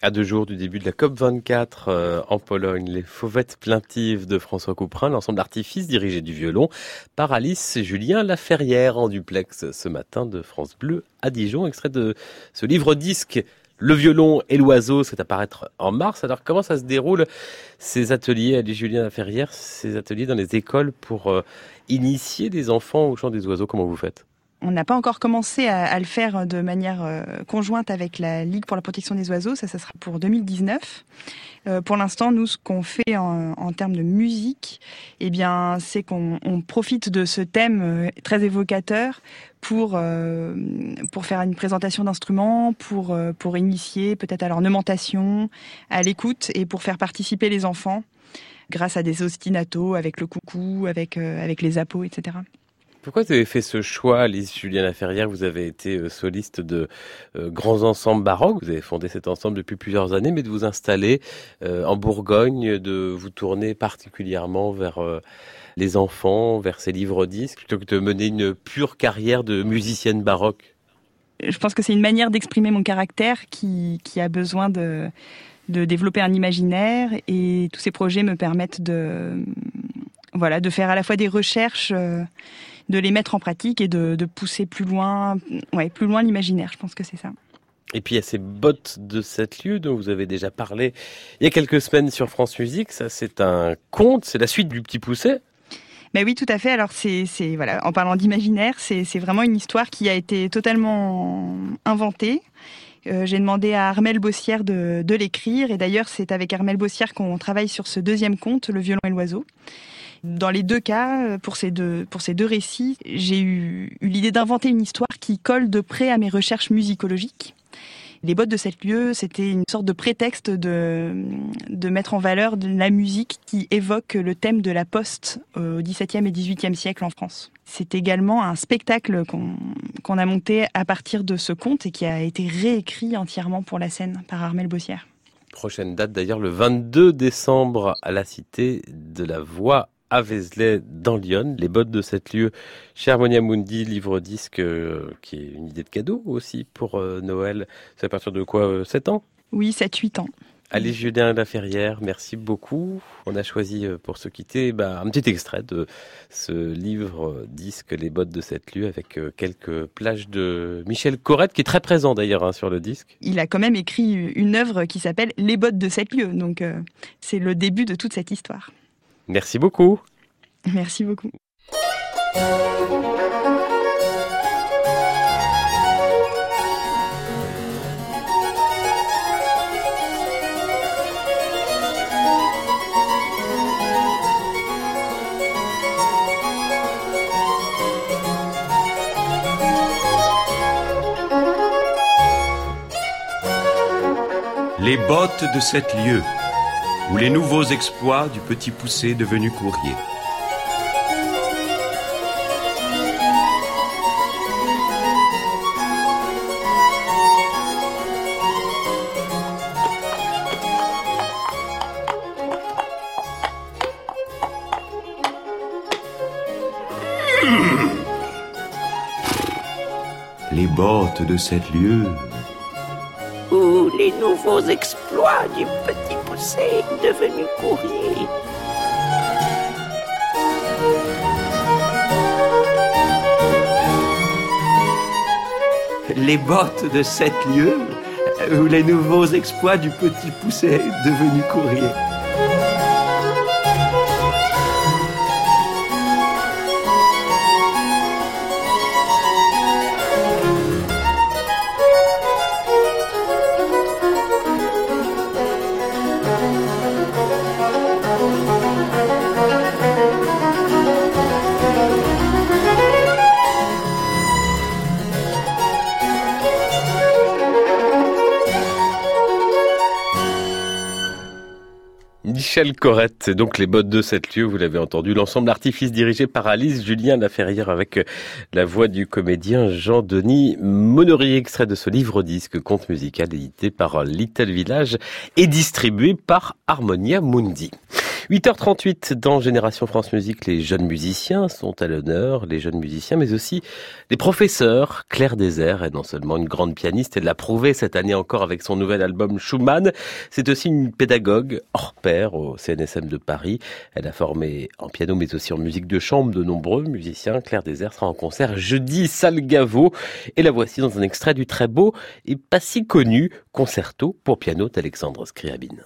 À deux jours du début de la COP24 euh, en Pologne, les fauvettes plaintives de François Couperin, l'ensemble d'artifices dirigé du violon par Alice Julien Laferrière en duplex ce matin de France Bleu à Dijon, extrait de ce livre disque le violon et l'oiseau, c'est à paraître en mars. Alors comment ça se déroule ces ateliers, Alice Julien Laferrière, ces ateliers dans les écoles pour euh, initier des enfants au chant des oiseaux Comment vous faites? On n'a pas encore commencé à, le faire de manière euh, conjointe avec la Ligue pour la protection des oiseaux. Ça, ça sera pour 2019. Euh, pour l'instant, nous, ce qu'on fait en, termes de musique, eh bien, c'est qu'on profite de ce thème euh, très évocateur pour pour faire une présentation d'instruments, pour pour initier peut-être à l'ornementation, à l'écoute et pour faire participer les enfants grâce à des ostinatos avec le coucou, avec avec les appos, etc. Pourquoi vous avez fait ce choix, Alice Julien Laferrière Vous avez été euh, soliste de euh, grands ensembles baroques, vous avez fondé cet ensemble depuis plusieurs années, mais de vous installer euh, en Bourgogne, de vous tourner particulièrement vers les enfants, vers ces livres-disques, plutôt que de mener une pure carrière de musicienne baroque? Je pense que c'est une manière d'exprimer mon caractère qui, qui a besoin de, de développer un imaginaire et tous ces projets me permettent de, voilà, de faire à la fois des recherches de les mettre en pratique et de, pousser plus loin, ouais, plus loin l'imaginaire. Je pense que c'est ça. Et puis il y a ces bottes de cette lieu dont vous avez déjà parlé il y a quelques semaines sur France Musique. Ça, c'est un conte, c'est la suite du Petit Pousset. Mais oui, tout à fait. Alors c'est, voilà, en parlant d'imaginaire, c'est, vraiment une histoire qui a été totalement inventée. Euh, j'ai demandé à Armel Bossière de, de l'écrire et d'ailleurs c'est avec Armel Bossière qu'on travaille sur ce deuxième conte, Le violon et l'oiseau. Dans les deux cas, pour ces deux, pour ces deux récits, j'ai eu, l'idée d'inventer une histoire qui colle de près à mes recherches musicologiques. Les bottes de cette lieu, c'était une sorte de prétexte de, de mettre en valeur la musique qui évoque le thème de la poste au XVIIe et XVIIIe siècle en France. C'est également un spectacle qu'on a monté à partir de ce conte et qui a été réécrit entièrement pour la scène par Armel Bossière. Prochaine date d'ailleurs le 22 décembre à la Cité de la Voix à Vézelay dans Lyon. Les bottes de cette lieu chez Harmonia Mundi, livre disque euh, qui est une idée de cadeau aussi pour euh, Noël. C'est à partir de quoi 7 euh, ans? Oui, 7-8 ans. Allez Julien Laferrière, merci beaucoup. On a choisi pour se quitter bah, un petit extrait de ce livre disque Les bottes de cette lieu avec quelques plages de Michel Corrette qui est très présent d'ailleurs hein, sur le disque. Il a quand même écrit une œuvre qui s'appelle Les bottes de cette lieu, donc c'est le début de toute cette histoire. Merci beaucoup. Merci beaucoup. Les bottes de cette lieu ou les nouveaux exploits du petit poussé devenu courrier. Les bottes de cette lieu. Ou les nouveaux exploits du petit c'est devenu courrier. Les bottes de sept lieues ou les nouveaux exploits du petit pousset devenu courrier. Michel Corrette, donc les bottes de cette lieu, vous l'avez entendu, l'ensemble d'artifices dirigé par Alice Julien Laferrière avec la voix du comédien Jean-Denis Monory, extrait de ce livre-disque conte musical édité par Little Village et distribué par Harmonia Mundi. 8h38 dans Génération France Musique, les jeunes musiciens sont à l'honneur, les jeunes musiciens, mais aussi les professeurs. Claire Désert est non seulement une grande pianiste, elle l'a prouvé cette année encore avec son nouvel album Schumann, c'est aussi une pédagogue hors pair au CNSM de Paris. Elle a formé en piano, mais aussi en musique de chambre de nombreux musiciens. Claire Désert sera en concert jeudi, salle Gaveau, et la voici dans un extrait du très beau et pas si connu concerto pour piano d'Alexandre Scriabine.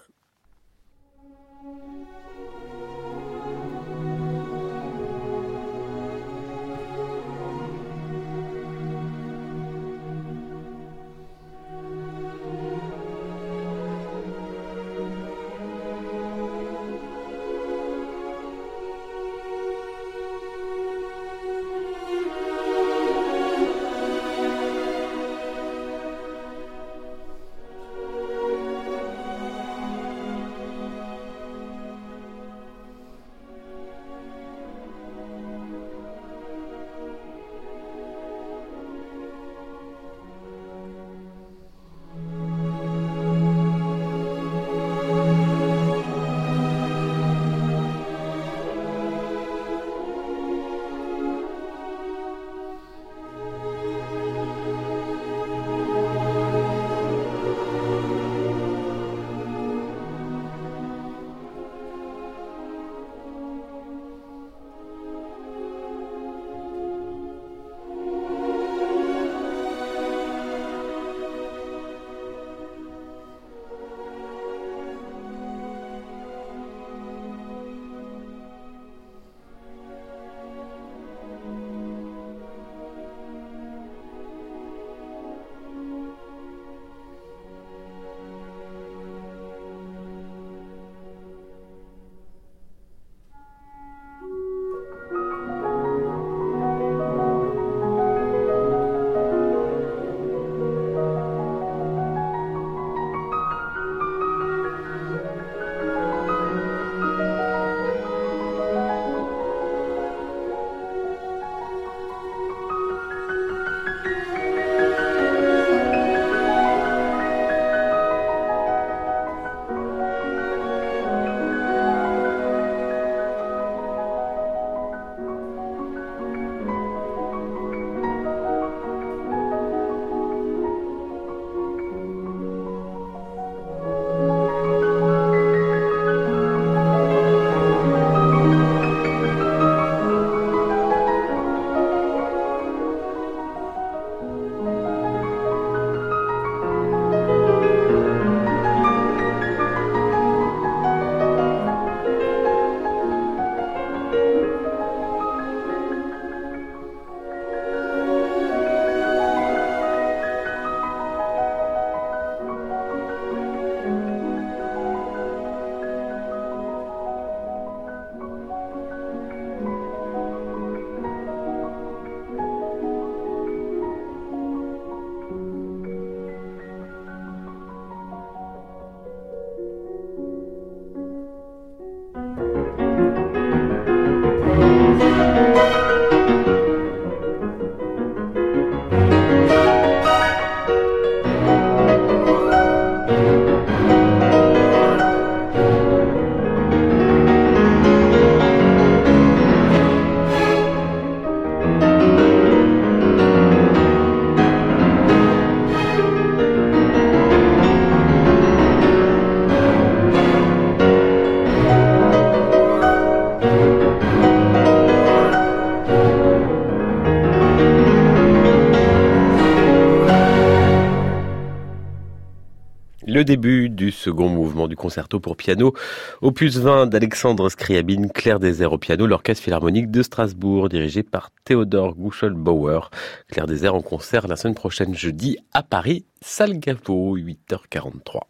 Le début du second mouvement du concerto pour piano, opus 20 d'Alexandre Scriabine, Claire Désert au piano, l'orchestre philharmonique de Strasbourg, dirigé par Théodore Gouchel-Bauer. Claire Désert en concert la semaine prochaine jeudi à Paris, salle 8h43.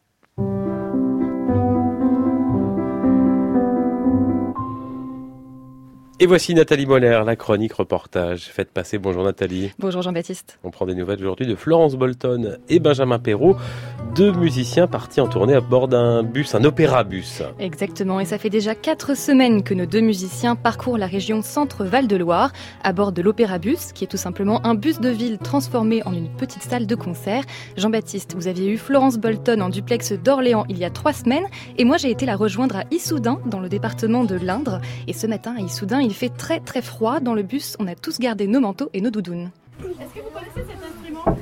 Et voici Nathalie Moller, la chronique reportage. Faites passer. Bonjour Nathalie. Bonjour Jean-Baptiste. On prend des nouvelles aujourd'hui de Florence Bolton et Benjamin Perrault, deux musiciens partis en tournée à bord d'un bus, un opéra-bus. Exactement, et ça fait déjà quatre semaines que nos deux musiciens parcourent la région Centre-Val de Loire à bord de l'opéra-bus, qui est tout simplement un bus de ville transformé en une petite salle de concert. Jean-Baptiste, vous aviez eu Florence Bolton en duplex d'Orléans il y a trois semaines, et moi j'ai été la rejoindre à Issoudun, dans le département de l'Indre. Et ce matin à Issoudun, il fait très très froid dans le bus. On a tous gardé nos manteaux et nos doudounes. Est-ce que vous connaissez cet instrument Alors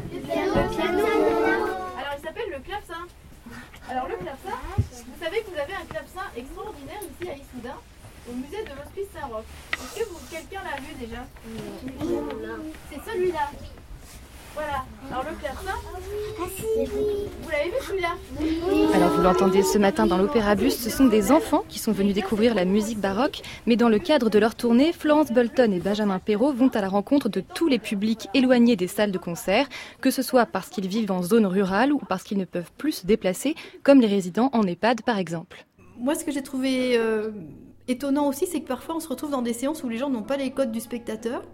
il s'appelle le clavecin. Alors le clavecin, vous savez que vous avez un clavecin extraordinaire ici à Issoudun, au musée de l'Hospice Saint-Roch. Est-ce que quelqu'un l'a vu déjà? C'est celui-là. Voilà. Alors le clavecin, vous l'avez vu celui-là Alors vous l'entendez ce matin dans l'Opéra Bus, ce sont des enfants qui sont venus découvrir la musique baroque, mais dans le cadre de leur tournée, Florence Bolton et Benjamin Perrault vont à la rencontre de tous les publics éloignés des salles de concert, que ce soit parce qu'ils vivent en zone rurale ou parce qu'ils ne peuvent plus se déplacer, comme les résidents en EHPAD par exemple. Moi ce que j'ai trouvé euh, étonnant aussi, c'est que parfois on se retrouve dans des séances où les gens n'ont pas les codes du spectateur.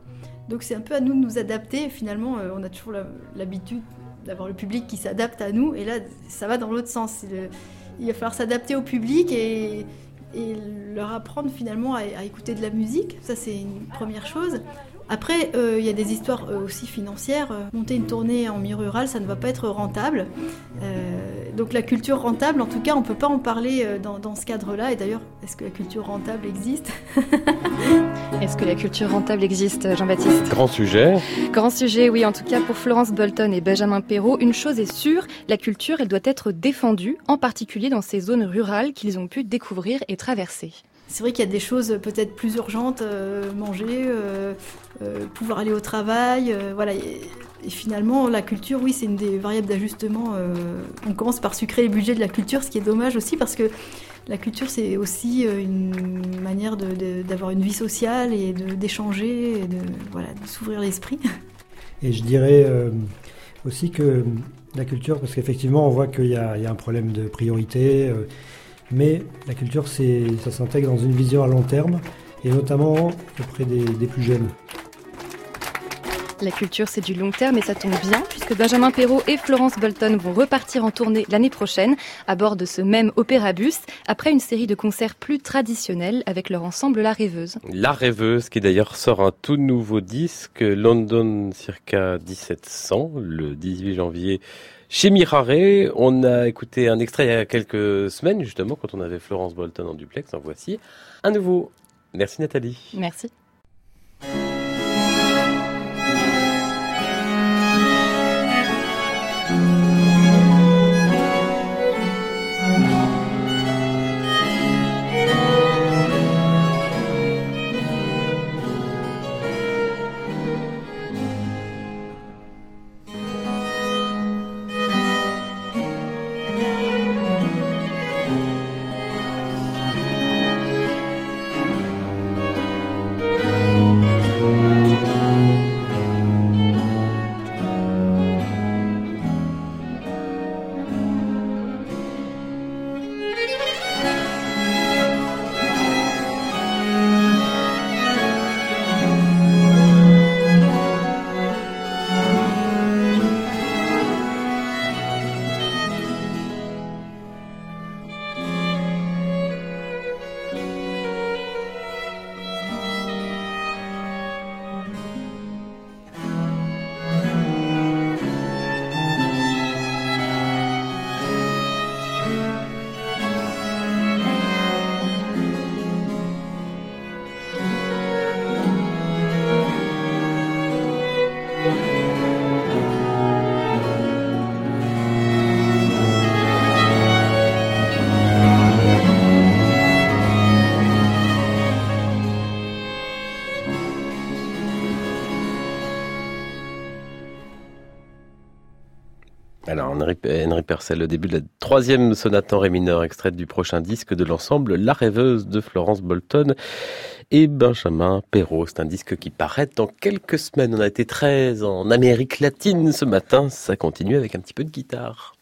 Donc c'est un peu à nous de nous adapter. Finalement, euh, on a toujours l'habitude d'avoir le public qui s'adapte à nous. Et là, ça va dans l'autre sens. il va falloir s'adapter au public et, leur apprendre finalement à, à, écouter de la musique. Ça, c'est une première chose. Après, euh, il y a des histoires euh, aussi financières. Monter une tournée en milieu rural, ça ne va pas être rentable. donc la culture rentable, en tout cas, on ne peut pas en parler dans, dans ce cadre-là. Et d'ailleurs, est-ce que la culture rentable existe? Est-ce que la culture rentable existe, Jean-Baptiste? Grand sujet. Grand sujet, oui. En tout cas, pour Florence Bolton et Benjamin Perrault, une chose est sûre, la culture, elle doit être défendue, en particulier dans ces zones rurales qu'ils ont pu découvrir et traverser. C'est vrai qu'il y a des choses peut-être plus urgentes, euh, manger, euh, euh, pouvoir aller au travail, voilà. Et, finalement, la culture, oui, c'est une des variables d'ajustement. on commence par sucrer les budgets de la culture, ce qui est dommage aussi parce que la culture, c'est aussi une manière d'avoir une vie sociale et d'échanger, de, voilà, de s'ouvrir l'esprit. Et je dirais aussi que la culture, parce qu'effectivement, on voit qu'il y, a un problème de priorité mais la culture, ça s'intègre dans une vision à long terme, et notamment auprès des, des plus jeunes. La culture, c'est du long terme et ça tombe bien puisque Benjamin Perrault et Florence Bolton vont repartir en tournée l'année prochaine à bord de ce même opéra-bus après une série de concerts plus traditionnels avec leur ensemble La Rêveuse. La Rêveuse qui d'ailleurs sort un tout nouveau disque London circa 1700 le 18 janvier chez Mirare, on a écouté un extrait il y a quelques semaines, justement, quand on avait Florence Bolton en duplex. En voici un nouveau. Merci Nathalie. Merci. Percel, le début de la troisième sonate en ré mineur, extraite du prochain disque de l'ensemble La Rêveuse de Florence Bolton et Benjamin Perrault. C'est un disque qui paraît dans quelques semaines. On a été très en Amérique latine ce matin. Ça continue avec un petit peu de guitare.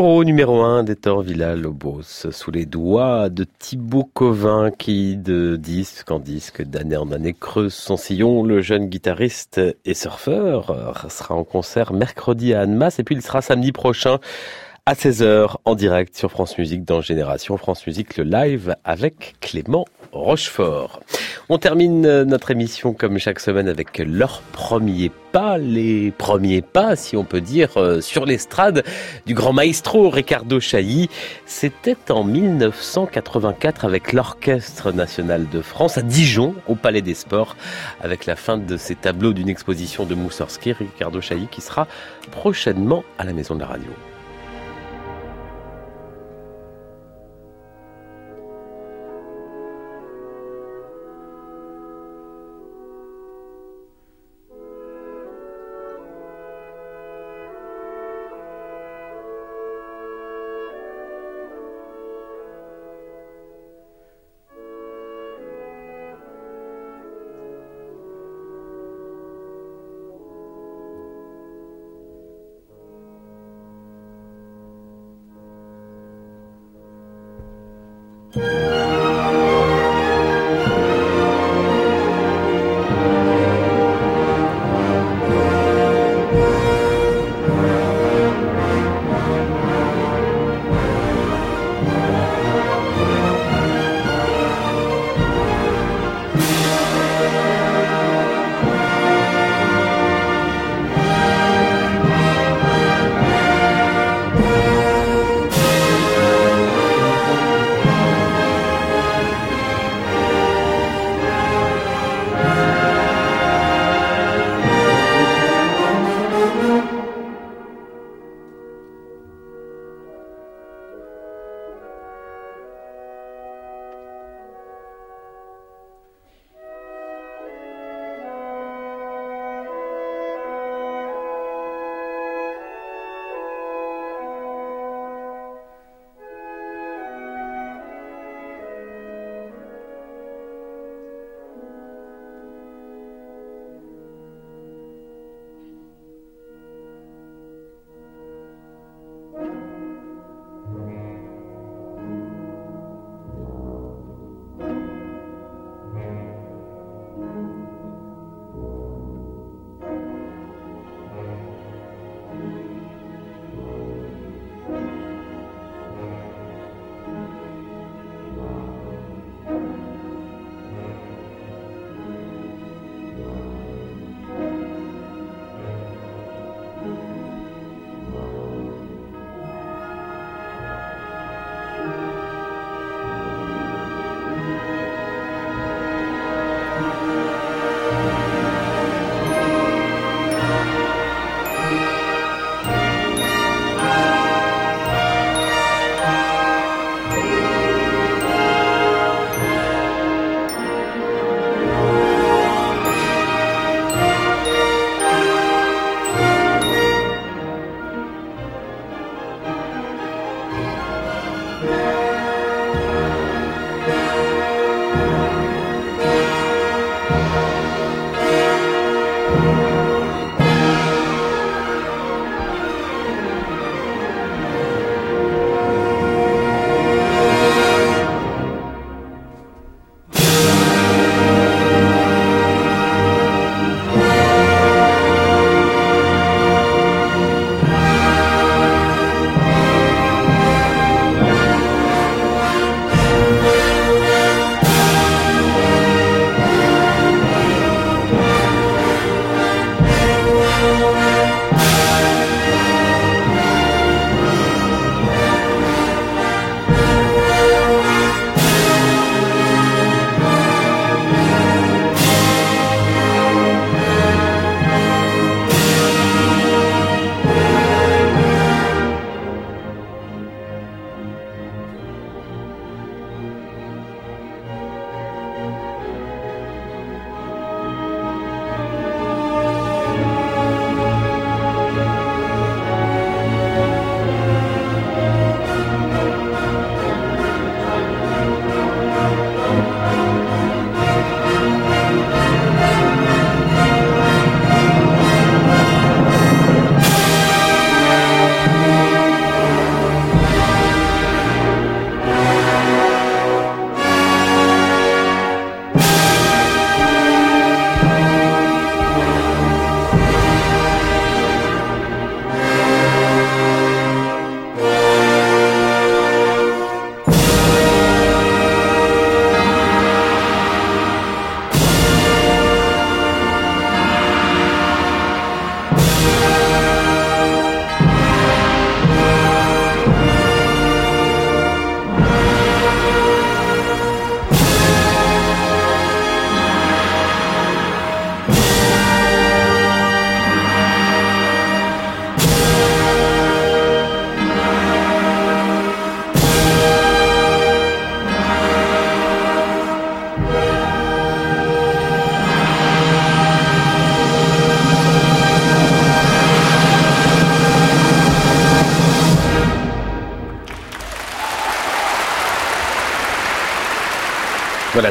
Coro numéro 1 d'Hector Villa-Lobos, sous les doigts de Thibaut Covin qui, de disque en disque, d'année en année, creuse son sillon. Le jeune guitariste et surfeur sera en concert mercredi à Annemasse et puis il sera samedi prochain à 16h en direct sur France Musique dans Génération France Musique, le live avec Clément Rochefort. On termine euh, notre émission comme chaque semaine avec leurs premiers pas, les premiers pas, si on peut dire, euh, sur l'estrade du grand maestro Ricardo Chailly. C'était en 1984 avec l'Orchestre national de France à Dijon, au Palais des Sports, avec la fin de ces tableaux d'une exposition de Moussorski, Ricardo Chailly qui sera prochainement à la Maison de la Radio.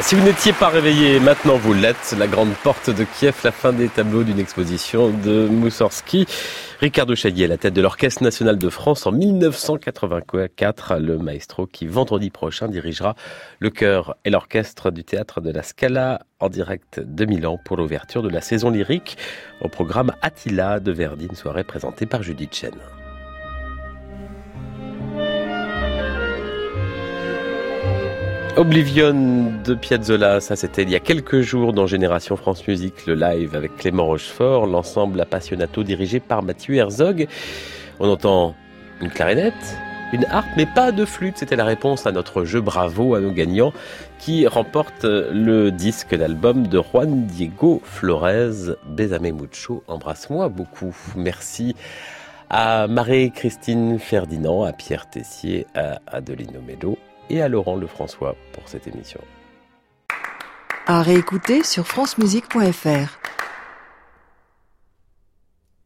Si vous n'étiez pas réveillé, maintenant vous l'êtes. La grande porte de Kiev, la fin des tableaux d'une exposition de Moussorski. Ricardo Chailly à la tête de l'Orchestre national de France en 1984, le maestro qui vendredi prochain dirigera le chœur et l'orchestre du théâtre de la Scala en direct de Milan pour l'ouverture de la saison lyrique au programme Attila de Verdi, une soirée présentée par Judith Chen. Oblivion de Piazzolla, ça c'était il y a quelques jours dans Génération France Musique, le live avec Clément Rochefort, l'ensemble appassionato dirigé par Mathieu Herzog. On entend une clarinette, une harpe, mais pas de flûte. C'était la réponse à notre jeu bravo à nos gagnants qui remportent le disque, l'album de Juan Diego Flores, Besame Mucho. Embrasse-moi beaucoup. Merci à Marie-Christine Ferdinand, à Pierre Tessier, à Adelino Mello et à Laurent Lefrançois pour cette émission. À réécouter sur francemusique.fr.